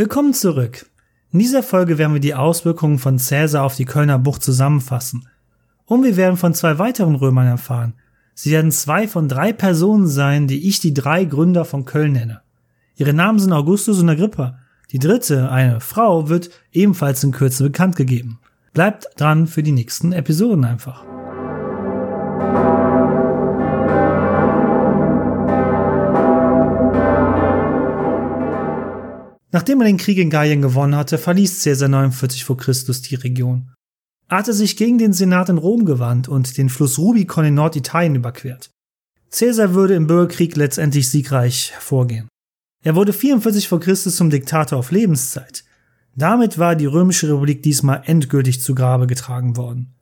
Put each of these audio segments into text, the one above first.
Willkommen zurück. In dieser Folge werden wir die Auswirkungen von Caesar auf die Kölner Bucht zusammenfassen. Und wir werden von zwei weiteren Römern erfahren. Sie werden zwei von drei Personen sein, die ich die drei Gründer von Köln nenne. Ihre Namen sind Augustus und Agrippa. Die dritte, eine Frau, wird ebenfalls in Kürze bekannt gegeben. Bleibt dran für die nächsten Episoden einfach. Nachdem er den Krieg in Gallien gewonnen hatte, verließ Caesar 49 vor Christus die Region. Er hatte sich gegen den Senat in Rom gewandt und den Fluss Rubicon in Norditalien überquert. Caesar würde im Bürgerkrieg letztendlich siegreich hervorgehen. Er wurde 44 vor Christus zum Diktator auf Lebenszeit. Damit war die römische Republik diesmal endgültig zu Grabe getragen worden.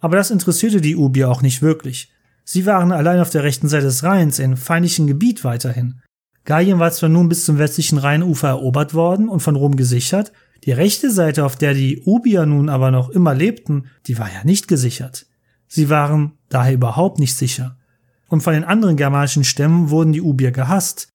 Aber das interessierte die Ubier auch nicht wirklich. Sie waren allein auf der rechten Seite des Rheins in feindlichem Gebiet weiterhin. Gallien war zwar nun bis zum westlichen Rheinufer erobert worden und von Rom gesichert, die rechte Seite, auf der die Ubier nun aber noch immer lebten, die war ja nicht gesichert. Sie waren daher überhaupt nicht sicher. Und von den anderen germanischen Stämmen wurden die Ubier gehasst.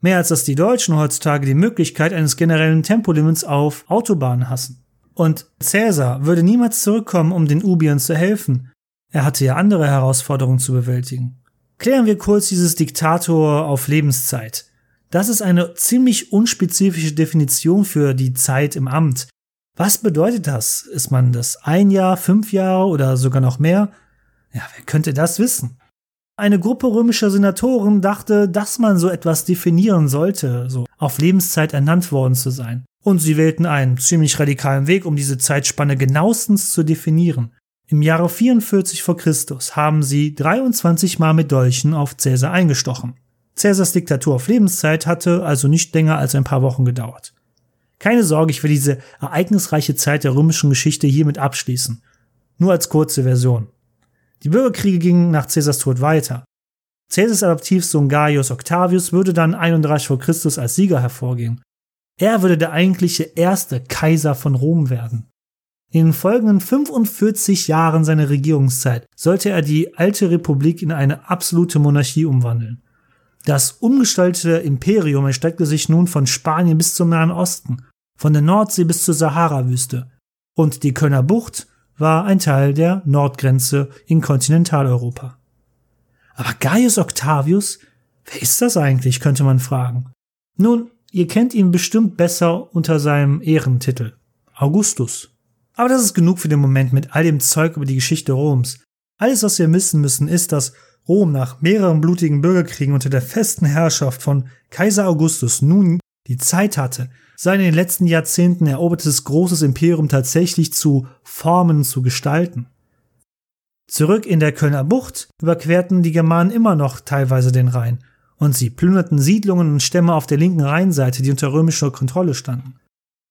Mehr als dass die Deutschen heutzutage die Möglichkeit eines generellen Tempolimits auf Autobahnen hassen. Und Caesar würde niemals zurückkommen, um den Ubiern zu helfen. Er hatte ja andere Herausforderungen zu bewältigen. Klären wir kurz dieses Diktator auf Lebenszeit. Das ist eine ziemlich unspezifische Definition für die Zeit im Amt. Was bedeutet das? Ist man das ein Jahr, fünf Jahre oder sogar noch mehr? Ja, wer könnte das wissen? Eine Gruppe römischer Senatoren dachte, dass man so etwas definieren sollte, so auf Lebenszeit ernannt worden zu sein. Und sie wählten einen ziemlich radikalen Weg, um diese Zeitspanne genauestens zu definieren. Im Jahre 44 vor Christus haben sie 23 Mal mit Dolchen auf Caesar eingestochen. Caesars Diktatur auf Lebenszeit hatte also nicht länger als ein paar Wochen gedauert. Keine Sorge, ich will diese ereignisreiche Zeit der römischen Geschichte hiermit abschließen. Nur als kurze Version. Die Bürgerkriege gingen nach Caesars Tod weiter. Caesars Adoptivsohn Gaius Octavius würde dann 31 vor Christus als Sieger hervorgehen. Er würde der eigentliche erste Kaiser von Rom werden. In den folgenden 45 Jahren seiner Regierungszeit sollte er die alte Republik in eine absolute Monarchie umwandeln. Das umgestaltete Imperium erstreckte sich nun von Spanien bis zum Nahen Osten, von der Nordsee bis zur Sahara-Wüste. Und die Kölner Bucht war ein Teil der Nordgrenze in Kontinentaleuropa. Aber Gaius Octavius, wer ist das eigentlich, könnte man fragen. Nun, ihr kennt ihn bestimmt besser unter seinem Ehrentitel Augustus. Aber das ist genug für den Moment mit all dem Zeug über die Geschichte Roms. Alles, was wir wissen müssen, ist, dass Rom nach mehreren blutigen Bürgerkriegen unter der festen Herrschaft von Kaiser Augustus nun die Zeit hatte, sein in den letzten Jahrzehnten erobertes großes Imperium tatsächlich zu formen, zu gestalten. Zurück in der Kölner Bucht überquerten die Germanen immer noch teilweise den Rhein und sie plünderten Siedlungen und Stämme auf der linken Rheinseite, die unter römischer Kontrolle standen.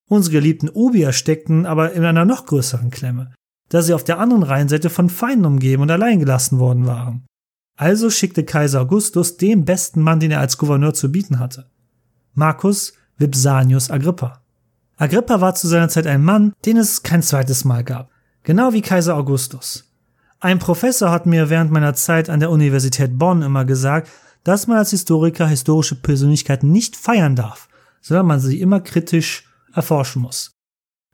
Unsere geliebten Ubier steckten aber in einer noch größeren Klemme, da sie auf der anderen Rheinseite von Feinden umgeben und allein gelassen worden waren. Also schickte Kaiser Augustus den besten Mann, den er als Gouverneur zu bieten hatte. Marcus Vipsanius Agrippa. Agrippa war zu seiner Zeit ein Mann, den es kein zweites Mal gab. Genau wie Kaiser Augustus. Ein Professor hat mir während meiner Zeit an der Universität Bonn immer gesagt, dass man als Historiker historische Persönlichkeiten nicht feiern darf, sondern man sie immer kritisch erforschen muss.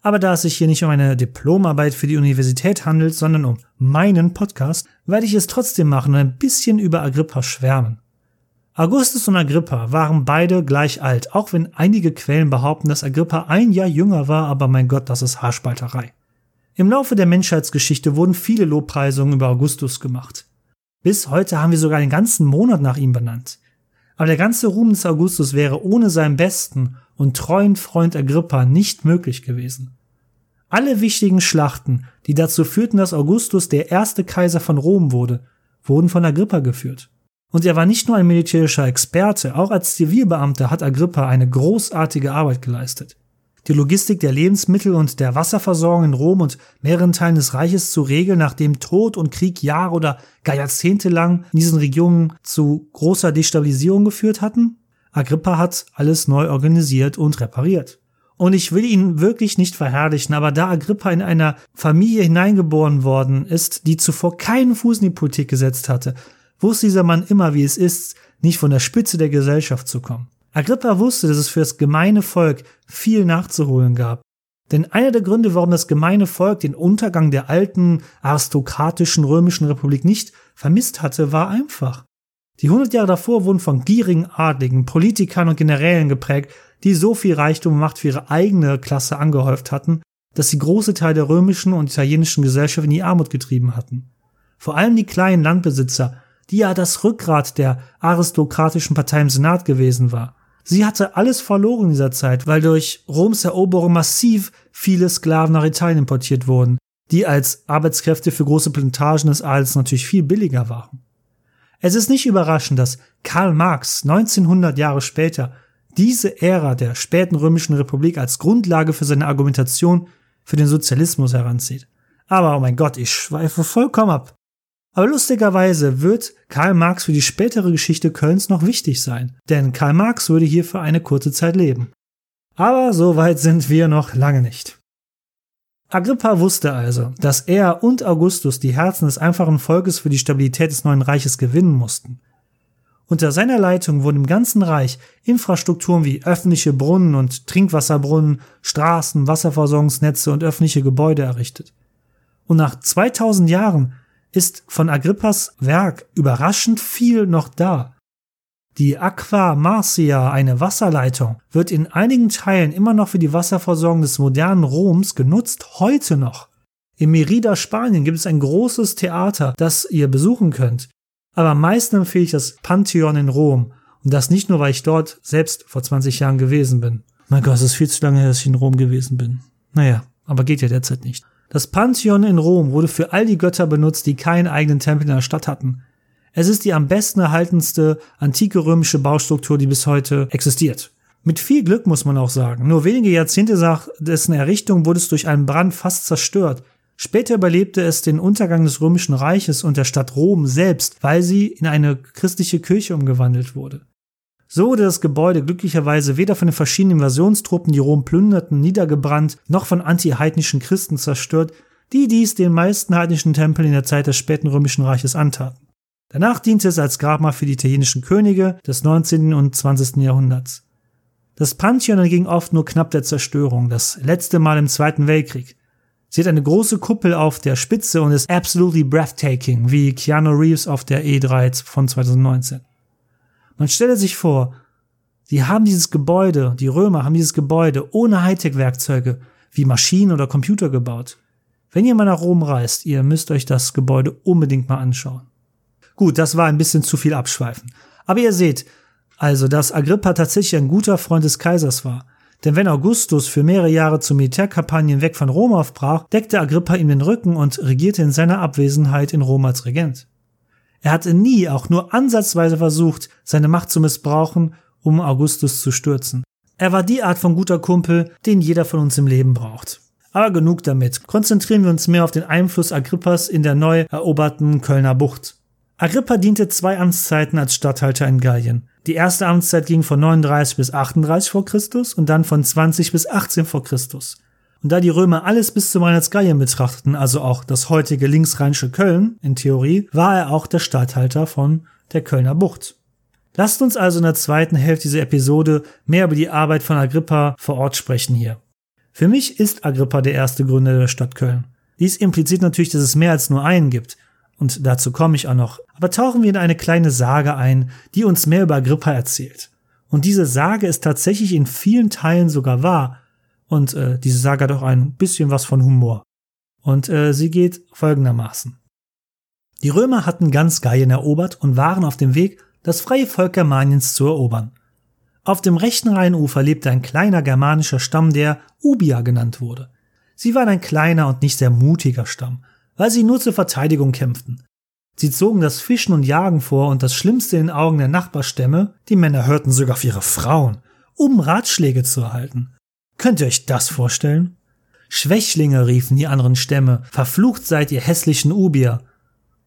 Aber da es sich hier nicht um eine Diplomarbeit für die Universität handelt, sondern um meinen Podcast, werde ich es trotzdem machen und ein bisschen über Agrippa schwärmen. Augustus und Agrippa waren beide gleich alt, auch wenn einige Quellen behaupten, dass Agrippa ein Jahr jünger war, aber mein Gott, das ist Haarspalterei. Im Laufe der Menschheitsgeschichte wurden viele Lobpreisungen über Augustus gemacht. Bis heute haben wir sogar einen ganzen Monat nach ihm benannt. Aber der ganze Ruhm des Augustus wäre ohne seinen besten und treuen Freund Agrippa nicht möglich gewesen. Alle wichtigen Schlachten, die dazu führten, dass Augustus der erste Kaiser von Rom wurde, wurden von Agrippa geführt. Und er war nicht nur ein militärischer Experte, auch als Zivilbeamter hat Agrippa eine großartige Arbeit geleistet. Die Logistik der Lebensmittel und der Wasserversorgung in Rom und mehreren Teilen des Reiches zu regeln, nachdem Tod und Krieg Jahre oder gar Jahrzehnte lang in diesen Regionen zu großer Destabilisierung geführt hatten, Agrippa hat alles neu organisiert und repariert. Und ich will ihn wirklich nicht verherrlichen, aber da Agrippa in einer Familie hineingeboren worden ist, die zuvor keinen Fuß in die Politik gesetzt hatte, wusste dieser Mann immer, wie es ist, nicht von der Spitze der Gesellschaft zu kommen. Agrippa wusste, dass es für das gemeine Volk viel nachzuholen gab. Denn einer der Gründe, warum das gemeine Volk den Untergang der alten aristokratischen römischen Republik nicht vermisst hatte, war einfach. Die hundert Jahre davor wurden von gierigen Adligen, Politikern und Generälen geprägt, die so viel Reichtum und Macht für ihre eigene Klasse angehäuft hatten, dass sie große Teile der römischen und italienischen Gesellschaft in die Armut getrieben hatten. Vor allem die kleinen Landbesitzer, die ja das Rückgrat der aristokratischen Partei im Senat gewesen war. Sie hatte alles verloren in dieser Zeit, weil durch Roms Eroberung massiv viele Sklaven nach Italien importiert wurden, die als Arbeitskräfte für große Plantagen des Adels natürlich viel billiger waren. Es ist nicht überraschend, dass Karl Marx 1900 Jahre später diese Ära der späten römischen Republik als Grundlage für seine Argumentation für den Sozialismus heranzieht. Aber oh mein Gott, ich schweife vollkommen ab. Aber lustigerweise wird Karl Marx für die spätere Geschichte Kölns noch wichtig sein, denn Karl Marx würde hier für eine kurze Zeit leben. Aber so weit sind wir noch lange nicht. Agrippa wusste also, dass er und Augustus die Herzen des einfachen Volkes für die Stabilität des neuen Reiches gewinnen mussten. Unter seiner Leitung wurden im ganzen Reich Infrastrukturen wie öffentliche Brunnen und Trinkwasserbrunnen, Straßen, Wasserversorgungsnetze und öffentliche Gebäude errichtet. Und nach 2000 Jahren ist von Agrippas Werk überraschend viel noch da. Die Aqua Marcia, eine Wasserleitung, wird in einigen Teilen immer noch für die Wasserversorgung des modernen Roms genutzt, heute noch. In Merida, Spanien gibt es ein großes Theater, das ihr besuchen könnt. Aber am meisten empfehle ich das Pantheon in Rom. Und das nicht nur, weil ich dort selbst vor 20 Jahren gewesen bin. Mein Gott, es ist viel zu lange her, dass ich in Rom gewesen bin. Naja, aber geht ja derzeit nicht. Das Pantheon in Rom wurde für all die Götter benutzt, die keinen eigenen Tempel in der Stadt hatten. Es ist die am besten erhaltenste antike römische Baustruktur, die bis heute existiert. Mit viel Glück muss man auch sagen. Nur wenige Jahrzehnte nach dessen Errichtung wurde es durch einen Brand fast zerstört. Später überlebte es den Untergang des Römischen Reiches und der Stadt Rom selbst, weil sie in eine christliche Kirche umgewandelt wurde. So wurde das Gebäude glücklicherweise weder von den verschiedenen Invasionstruppen, die Rom plünderten, niedergebrannt, noch von anti-heidnischen Christen zerstört, die dies den meisten heidnischen Tempeln in der Zeit des späten Römischen Reiches antaten. Danach diente es als Grabmal für die italienischen Könige des 19. und 20. Jahrhunderts. Das Pantheon ging oft nur knapp der Zerstörung, das letzte Mal im Zweiten Weltkrieg. Sie hat eine große Kuppel auf der Spitze und ist absolutely breathtaking, wie Keanu Reeves auf der E3 von 2019. Man stelle sich vor, sie haben dieses Gebäude, die Römer haben dieses Gebäude ohne Hightech-Werkzeuge wie Maschinen oder Computer gebaut. Wenn ihr mal nach Rom reist, ihr müsst euch das Gebäude unbedingt mal anschauen. Gut, das war ein bisschen zu viel Abschweifen. Aber ihr seht, also, dass Agrippa tatsächlich ein guter Freund des Kaisers war. Denn wenn Augustus für mehrere Jahre zu Militärkampagnen weg von Rom aufbrach, deckte Agrippa ihm den Rücken und regierte in seiner Abwesenheit in Rom als Regent. Er hatte nie auch nur ansatzweise versucht, seine Macht zu missbrauchen, um Augustus zu stürzen. Er war die Art von guter Kumpel, den jeder von uns im Leben braucht. Aber genug damit. Konzentrieren wir uns mehr auf den Einfluss Agrippas in der neu eroberten Kölner Bucht. Agrippa diente zwei Amtszeiten als Statthalter in Gallien. Die erste Amtszeit ging von 39 bis 38 vor Christus und dann von 20 bis 18 vor Christus. Und da die Römer alles bis zum Rhein als Gallien betrachteten, also auch das heutige linksrheinische Köln in Theorie, war er auch der Statthalter von der Kölner Bucht. Lasst uns also in der zweiten Hälfte dieser Episode mehr über die Arbeit von Agrippa vor Ort sprechen hier. Für mich ist Agrippa der erste Gründer der Stadt Köln. Dies impliziert natürlich, dass es mehr als nur einen gibt und dazu komme ich auch noch. Aber tauchen wir in eine kleine Sage ein, die uns mehr über Agrippa erzählt. Und diese Sage ist tatsächlich in vielen Teilen sogar wahr. Und äh, diese Sage hat auch ein bisschen was von Humor. Und äh, sie geht folgendermaßen. Die Römer hatten ganz Gallien erobert und waren auf dem Weg, das freie Volk Germaniens zu erobern. Auf dem rechten Rheinufer lebte ein kleiner germanischer Stamm, der Ubia genannt wurde. Sie waren ein kleiner und nicht sehr mutiger Stamm, weil sie nur zur Verteidigung kämpften. Sie zogen das Fischen und Jagen vor und das Schlimmste in den Augen der Nachbarstämme, die Männer hörten sogar auf ihre Frauen, um Ratschläge zu erhalten. Könnt ihr euch das vorstellen? Schwächlinge riefen die anderen Stämme, verflucht seid ihr hässlichen Ubier.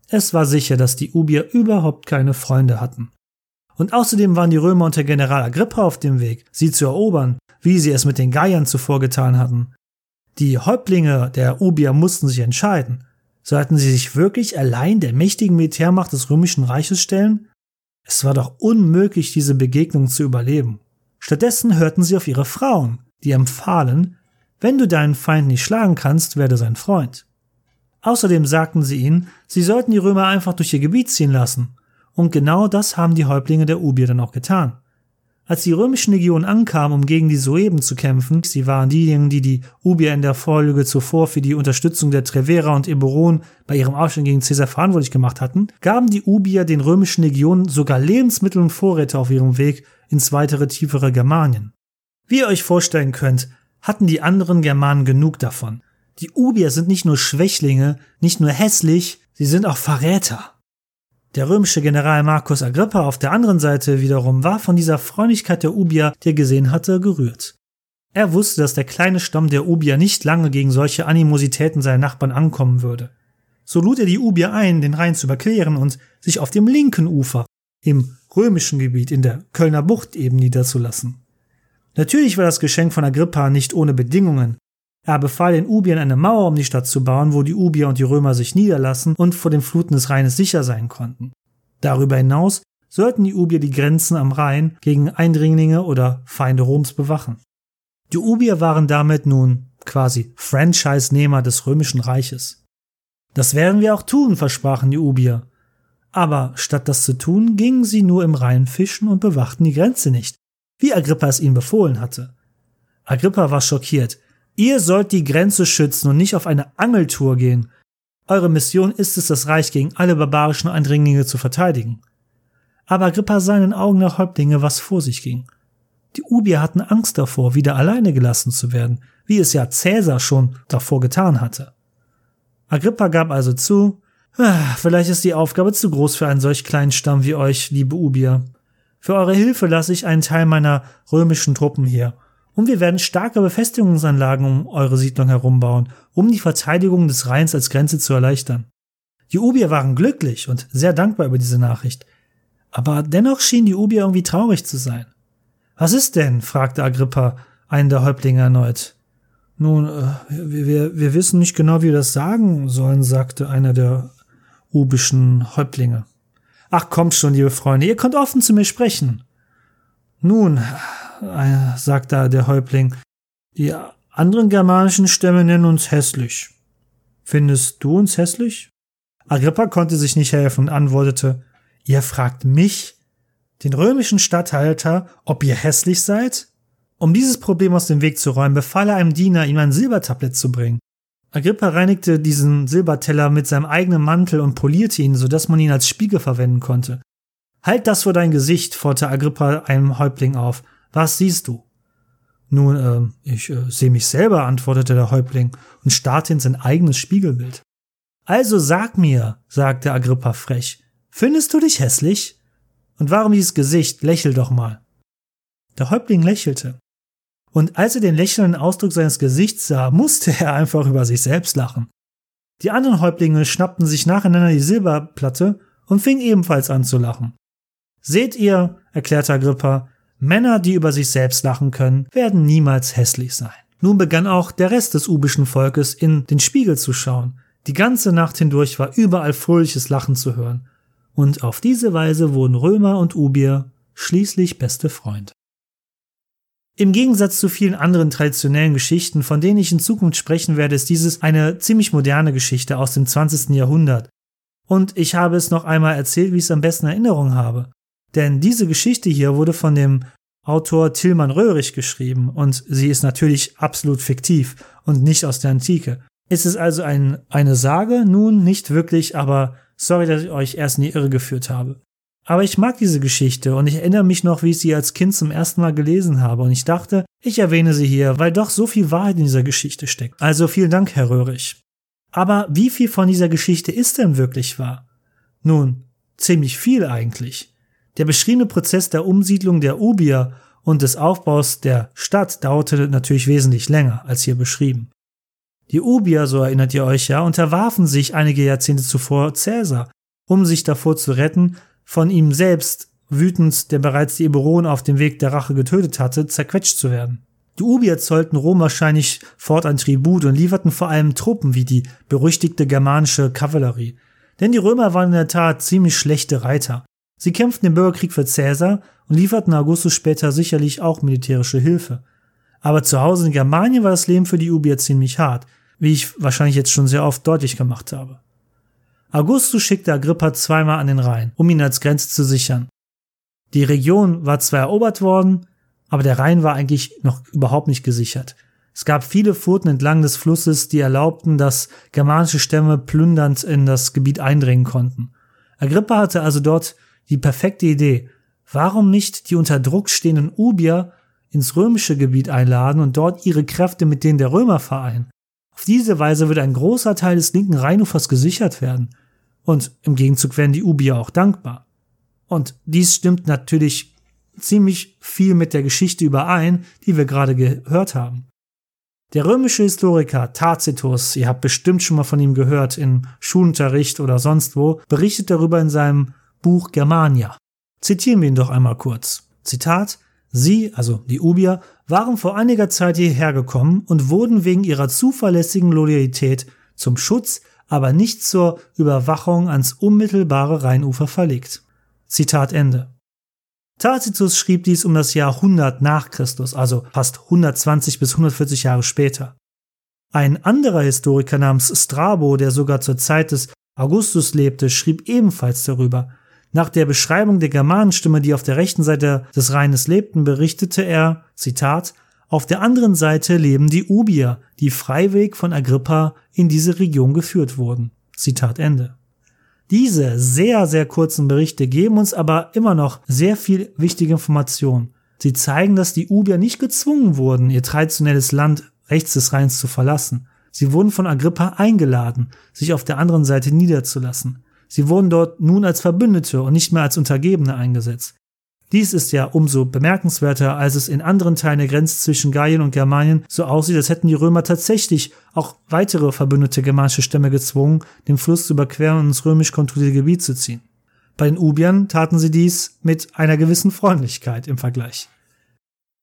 Es war sicher, dass die Ubier überhaupt keine Freunde hatten. Und außerdem waren die Römer unter General Agrippa auf dem Weg, sie zu erobern, wie sie es mit den Gaiern zuvor getan hatten. Die Häuptlinge der Ubier mussten sich entscheiden. Sollten sie sich wirklich allein der mächtigen Militärmacht des Römischen Reiches stellen? Es war doch unmöglich, diese Begegnung zu überleben. Stattdessen hörten sie auf ihre Frauen, die empfahlen, wenn du deinen Feind nicht schlagen kannst, werde sein Freund. Außerdem sagten sie ihnen, sie sollten die Römer einfach durch ihr Gebiet ziehen lassen. Und genau das haben die Häuptlinge der Ubier dann auch getan. Als die römischen Legionen ankamen, um gegen die Sueben zu kämpfen, sie waren diejenigen, die die Ubier in der Vorlüge zuvor für die Unterstützung der Trevera und Eburon bei ihrem Aufstand gegen Caesar verantwortlich gemacht hatten, gaben die Ubier den römischen Legionen sogar Lebensmittel und Vorräte auf ihrem Weg ins weitere tiefere Germanien. Wie ihr euch vorstellen könnt, hatten die anderen Germanen genug davon. Die Ubier sind nicht nur Schwächlinge, nicht nur hässlich, sie sind auch Verräter. Der römische General Marcus Agrippa auf der anderen Seite wiederum war von dieser Freundlichkeit der Ubier, die er gesehen hatte, gerührt. Er wusste, dass der kleine Stamm der Ubier nicht lange gegen solche Animositäten seiner Nachbarn ankommen würde. So lud er die Ubier ein, den Rhein zu überqueren und sich auf dem linken Ufer, im römischen Gebiet in der Kölner Bucht eben niederzulassen. Natürlich war das Geschenk von Agrippa nicht ohne Bedingungen. Er befahl den Ubiern eine Mauer um die Stadt zu bauen, wo die Ubier und die Römer sich niederlassen und vor den Fluten des Rheines sicher sein konnten. Darüber hinaus sollten die Ubier die Grenzen am Rhein gegen Eindringlinge oder Feinde Roms bewachen. Die Ubier waren damit nun quasi Franchise-Nehmer des römischen Reiches. Das werden wir auch tun, versprachen die Ubier. Aber statt das zu tun, gingen sie nur im Rhein fischen und bewachten die Grenze nicht, wie Agrippa es ihnen befohlen hatte. Agrippa war schockiert. Ihr sollt die Grenze schützen und nicht auf eine Angeltour gehen. Eure Mission ist es, das Reich gegen alle barbarischen Eindringlinge zu verteidigen. Aber Agrippa sah in den Augen der Häuptlinge, was vor sich ging. Die Ubier hatten Angst davor, wieder alleine gelassen zu werden, wie es ja Cäsar schon davor getan hatte. Agrippa gab also zu, ah, vielleicht ist die Aufgabe zu groß für einen solch kleinen Stamm wie euch, liebe Ubier. Für eure Hilfe lasse ich einen Teil meiner römischen Truppen hier und wir werden starke Befestigungsanlagen um eure Siedlung herum bauen, um die Verteidigung des Rheins als Grenze zu erleichtern. Die Ubier waren glücklich und sehr dankbar über diese Nachricht. Aber dennoch schien die Ubier irgendwie traurig zu sein. Was ist denn? fragte Agrippa einen der Häuptlinge erneut. Nun, äh, wir, wir wissen nicht genau, wie wir das sagen sollen, sagte einer der ubischen Häuptlinge. Ach kommt schon, liebe Freunde, ihr könnt offen zu mir sprechen. Nun, äh, sagt da der Häuptling. Die anderen germanischen Stämme nennen uns hässlich. Findest du uns hässlich? Agrippa konnte sich nicht helfen und antwortete, ihr fragt mich, den römischen Statthalter, ob ihr hässlich seid? Um dieses Problem aus dem Weg zu räumen, befahl er einem Diener, ihm ein Silbertablett zu bringen. Agrippa reinigte diesen Silberteller mit seinem eigenen Mantel und polierte ihn, sodass man ihn als Spiegel verwenden konnte. Halt das vor dein Gesicht, forderte Agrippa einem Häuptling auf. Was siehst du? Nun, äh, ich äh, sehe mich selber, antwortete der Häuptling und starrte in sein eigenes Spiegelbild. Also sag mir, sagte Agrippa frech, findest du dich hässlich? Und warum dieses Gesicht? Lächel doch mal. Der Häuptling lächelte. Und als er den lächelnden Ausdruck seines Gesichts sah, musste er einfach über sich selbst lachen. Die anderen Häuptlinge schnappten sich nacheinander die Silberplatte und fingen ebenfalls an zu lachen. Seht ihr, erklärte Agrippa, Männer, die über sich selbst lachen können, werden niemals hässlich sein. Nun begann auch der Rest des ubischen Volkes in den Spiegel zu schauen. Die ganze Nacht hindurch war überall fröhliches Lachen zu hören. Und auf diese Weise wurden Römer und Ubier schließlich beste Freunde. Im Gegensatz zu vielen anderen traditionellen Geschichten, von denen ich in Zukunft sprechen werde, ist dieses eine ziemlich moderne Geschichte aus dem 20. Jahrhundert. Und ich habe es noch einmal erzählt, wie ich es am besten in Erinnerung habe. Denn diese Geschichte hier wurde von dem Autor Tilman Röhrig geschrieben und sie ist natürlich absolut fiktiv und nicht aus der Antike. Ist es also ein, eine Sage? Nun, nicht wirklich, aber sorry, dass ich euch erst in die Irre geführt habe. Aber ich mag diese Geschichte und ich erinnere mich noch, wie ich sie als Kind zum ersten Mal gelesen habe und ich dachte, ich erwähne sie hier, weil doch so viel Wahrheit in dieser Geschichte steckt. Also vielen Dank, Herr Röhrig. Aber wie viel von dieser Geschichte ist denn wirklich wahr? Nun, ziemlich viel eigentlich. Der beschriebene Prozess der Umsiedlung der Ubier und des Aufbaus der Stadt dauerte natürlich wesentlich länger als hier beschrieben. Die Ubier, so erinnert ihr euch ja, unterwarfen sich einige Jahrzehnte zuvor Cäsar, um sich davor zu retten, von ihm selbst, wütend, der bereits die Eburonen auf dem Weg der Rache getötet hatte, zerquetscht zu werden. Die Ubier zollten Rom wahrscheinlich fortan Tribut und lieferten vor allem Truppen wie die berüchtigte germanische Kavallerie. Denn die Römer waren in der Tat ziemlich schlechte Reiter Sie kämpften im Bürgerkrieg für Caesar und lieferten Augustus später sicherlich auch militärische Hilfe. Aber zu Hause in Germanien war das Leben für die Ubier ziemlich hart, wie ich wahrscheinlich jetzt schon sehr oft deutlich gemacht habe. Augustus schickte Agrippa zweimal an den Rhein, um ihn als Grenze zu sichern. Die Region war zwar erobert worden, aber der Rhein war eigentlich noch überhaupt nicht gesichert. Es gab viele Furten entlang des Flusses, die erlaubten, dass germanische Stämme plündernd in das Gebiet eindringen konnten. Agrippa hatte also dort die perfekte Idee. Warum nicht die unter Druck stehenden Ubier ins römische Gebiet einladen und dort ihre Kräfte mit denen der Römer vereinen? Auf diese Weise würde ein großer Teil des linken Rheinufers gesichert werden. Und im Gegenzug wären die Ubier auch dankbar. Und dies stimmt natürlich ziemlich viel mit der Geschichte überein, die wir gerade gehört haben. Der römische Historiker Tacitus, ihr habt bestimmt schon mal von ihm gehört im Schulunterricht oder sonst wo, berichtet darüber in seinem Buch Germania. Zitieren wir ihn doch einmal kurz. Zitat Sie, also die Ubier, waren vor einiger Zeit hierher gekommen und wurden wegen ihrer zuverlässigen Loyalität zum Schutz, aber nicht zur Überwachung ans unmittelbare Rheinufer verlegt. Zitat Ende. Tacitus schrieb dies um das Jahr 100 nach Christus, also fast 120 bis 140 Jahre später. Ein anderer Historiker namens Strabo, der sogar zur Zeit des Augustus lebte, schrieb ebenfalls darüber. Nach der Beschreibung der Germanenstimme, die auf der rechten Seite des Rheines lebten, berichtete er, Zitat, auf der anderen Seite leben die Ubier, die freiwillig von Agrippa in diese Region geführt wurden. Zitat Ende. Diese sehr, sehr kurzen Berichte geben uns aber immer noch sehr viel wichtige Informationen. Sie zeigen, dass die Ubier nicht gezwungen wurden, ihr traditionelles Land rechts des Rheins zu verlassen. Sie wurden von Agrippa eingeladen, sich auf der anderen Seite niederzulassen. Sie wurden dort nun als Verbündete und nicht mehr als Untergebene eingesetzt. Dies ist ja umso bemerkenswerter, als es in anderen Teilen der Grenze zwischen Gallien und Germanien so aussieht, als hätten die Römer tatsächlich auch weitere verbündete germanische Stämme gezwungen, den Fluss zu überqueren und ins römisch kontrollierte Gebiet zu ziehen. Bei den Ubiern taten sie dies mit einer gewissen Freundlichkeit im Vergleich.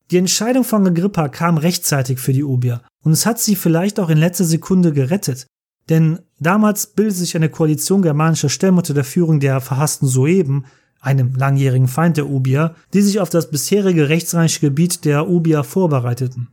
Die Entscheidung von Agrippa kam rechtzeitig für die Ubier und es hat sie vielleicht auch in letzter Sekunde gerettet, denn damals bildete sich eine Koalition germanischer Stämme unter der Führung der verhassten Sueben, einem langjährigen Feind der Ubier, die sich auf das bisherige rechtsreiche Gebiet der Ubier vorbereiteten.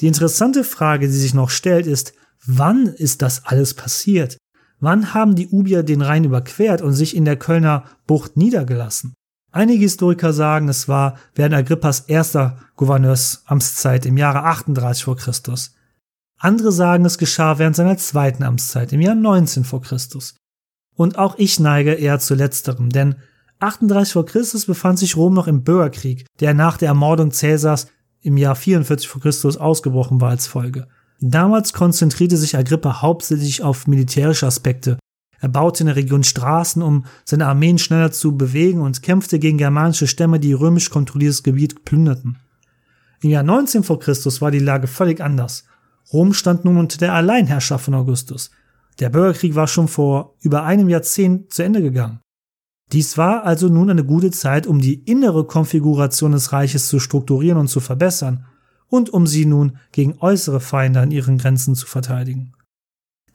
Die interessante Frage, die sich noch stellt, ist, wann ist das alles passiert? Wann haben die Ubier den Rhein überquert und sich in der Kölner Bucht niedergelassen? Einige Historiker sagen, es war während Agrippas erster Gouverneursamtszeit im Jahre 38 vor Christus. Andere sagen, es geschah während seiner zweiten Amtszeit im Jahr 19 vor Christus. Und auch ich neige eher zu letzterem, denn 38 vor Christus befand sich Rom noch im Bürgerkrieg, der nach der Ermordung Cäsars im Jahr 44 vor Christus ausgebrochen war als Folge. Damals konzentrierte sich Agrippa hauptsächlich auf militärische Aspekte. Er baute in der Region Straßen, um seine Armeen schneller zu bewegen und kämpfte gegen germanische Stämme, die römisch kontrolliertes Gebiet plünderten. Im Jahr 19 vor Christus war die Lage völlig anders. Rom stand nun unter der Alleinherrschaft von Augustus. Der Bürgerkrieg war schon vor über einem Jahrzehnt zu Ende gegangen. Dies war also nun eine gute Zeit, um die innere Konfiguration des Reiches zu strukturieren und zu verbessern und um sie nun gegen äußere Feinde an ihren Grenzen zu verteidigen.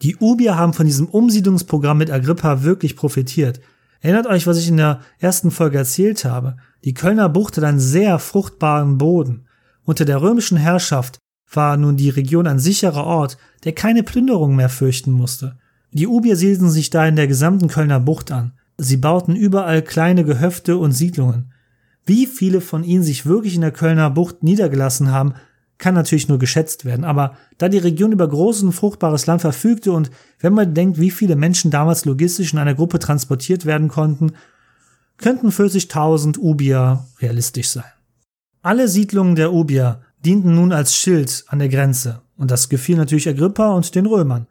Die Ubier haben von diesem Umsiedlungsprogramm mit Agrippa wirklich profitiert. Erinnert euch, was ich in der ersten Folge erzählt habe. Die Kölner Bucht hat einen sehr fruchtbaren Boden. Unter der römischen Herrschaft war nun die Region ein sicherer Ort, der keine Plünderung mehr fürchten musste. Die Ubier siedelten sich da in der gesamten Kölner Bucht an. Sie bauten überall kleine Gehöfte und Siedlungen. Wie viele von ihnen sich wirklich in der Kölner Bucht niedergelassen haben, kann natürlich nur geschätzt werden, aber da die Region über großes und fruchtbares Land verfügte und wenn man denkt, wie viele Menschen damals logistisch in einer Gruppe transportiert werden konnten, könnten 40.000 Ubier realistisch sein. Alle Siedlungen der Ubier dienten nun als Schild an der Grenze, und das gefiel natürlich Agrippa und den Römern.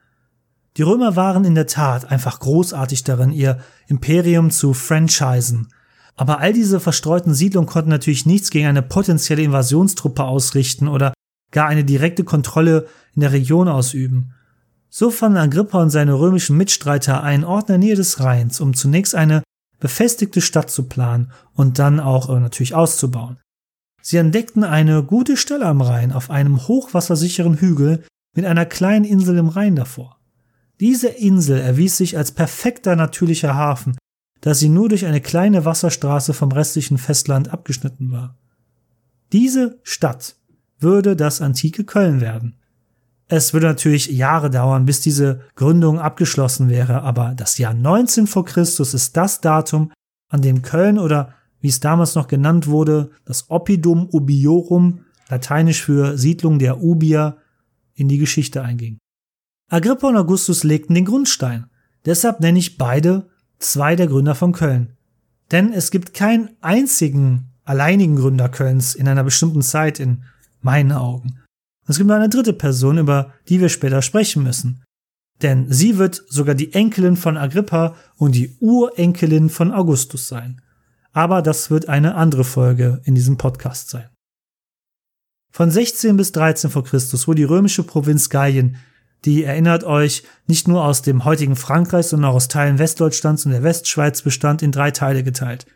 Die Römer waren in der Tat einfach großartig darin, ihr Imperium zu franchisen. Aber all diese verstreuten Siedlungen konnten natürlich nichts gegen eine potenzielle Invasionstruppe ausrichten oder gar eine direkte Kontrolle in der Region ausüben. So fanden Agrippa und seine römischen Mitstreiter einen Ort in der Nähe des Rheins, um zunächst eine befestigte Stadt zu planen und dann auch äh, natürlich auszubauen. Sie entdeckten eine gute Stelle am Rhein auf einem hochwassersicheren Hügel mit einer kleinen Insel im Rhein davor. Diese Insel erwies sich als perfekter natürlicher Hafen, dass sie nur durch eine kleine Wasserstraße vom restlichen Festland abgeschnitten war. Diese Stadt würde das antike Köln werden. Es würde natürlich Jahre dauern, bis diese Gründung abgeschlossen wäre, aber das Jahr 19 vor Christus ist das Datum, an dem Köln oder wie es damals noch genannt wurde, das Oppidum Ubiorum, lateinisch für Siedlung der Ubier, in die Geschichte einging. Agrippa und Augustus legten den Grundstein. Deshalb nenne ich beide zwei der Gründer von Köln. Denn es gibt keinen einzigen alleinigen Gründer Kölns in einer bestimmten Zeit in meinen Augen. Es gibt noch eine dritte Person, über die wir später sprechen müssen. Denn sie wird sogar die Enkelin von Agrippa und die Urenkelin von Augustus sein. Aber das wird eine andere Folge in diesem Podcast sein. Von 16 bis 13 vor Christus wurde die römische Provinz Gallien die erinnert euch nicht nur aus dem heutigen Frankreich, sondern auch aus Teilen Westdeutschlands und der Westschweiz bestand in drei Teile geteilt.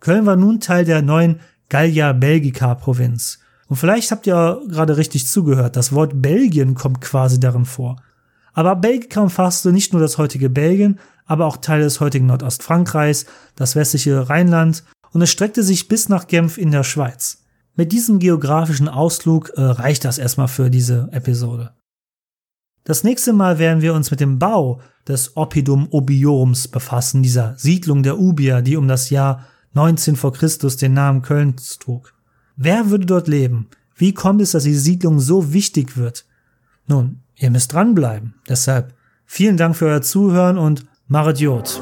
Köln war nun Teil der neuen Gallia Belgica Provinz. Und vielleicht habt ihr gerade richtig zugehört, das Wort Belgien kommt quasi darin vor. Aber Belgica umfasste nicht nur das heutige Belgien, aber auch Teile des heutigen Nordostfrankreichs, das westliche Rheinland und es streckte sich bis nach Genf in der Schweiz. Mit diesem geografischen Ausflug äh, reicht das erstmal für diese Episode. Das nächste Mal werden wir uns mit dem Bau des Oppidum Obiorums befassen, dieser Siedlung der Ubier, die um das Jahr 19 vor Christus den Namen Kölns trug. Wer würde dort leben? Wie kommt es, dass die Siedlung so wichtig wird? Nun, ihr müsst dranbleiben. Deshalb vielen Dank für euer Zuhören und Maret Jod.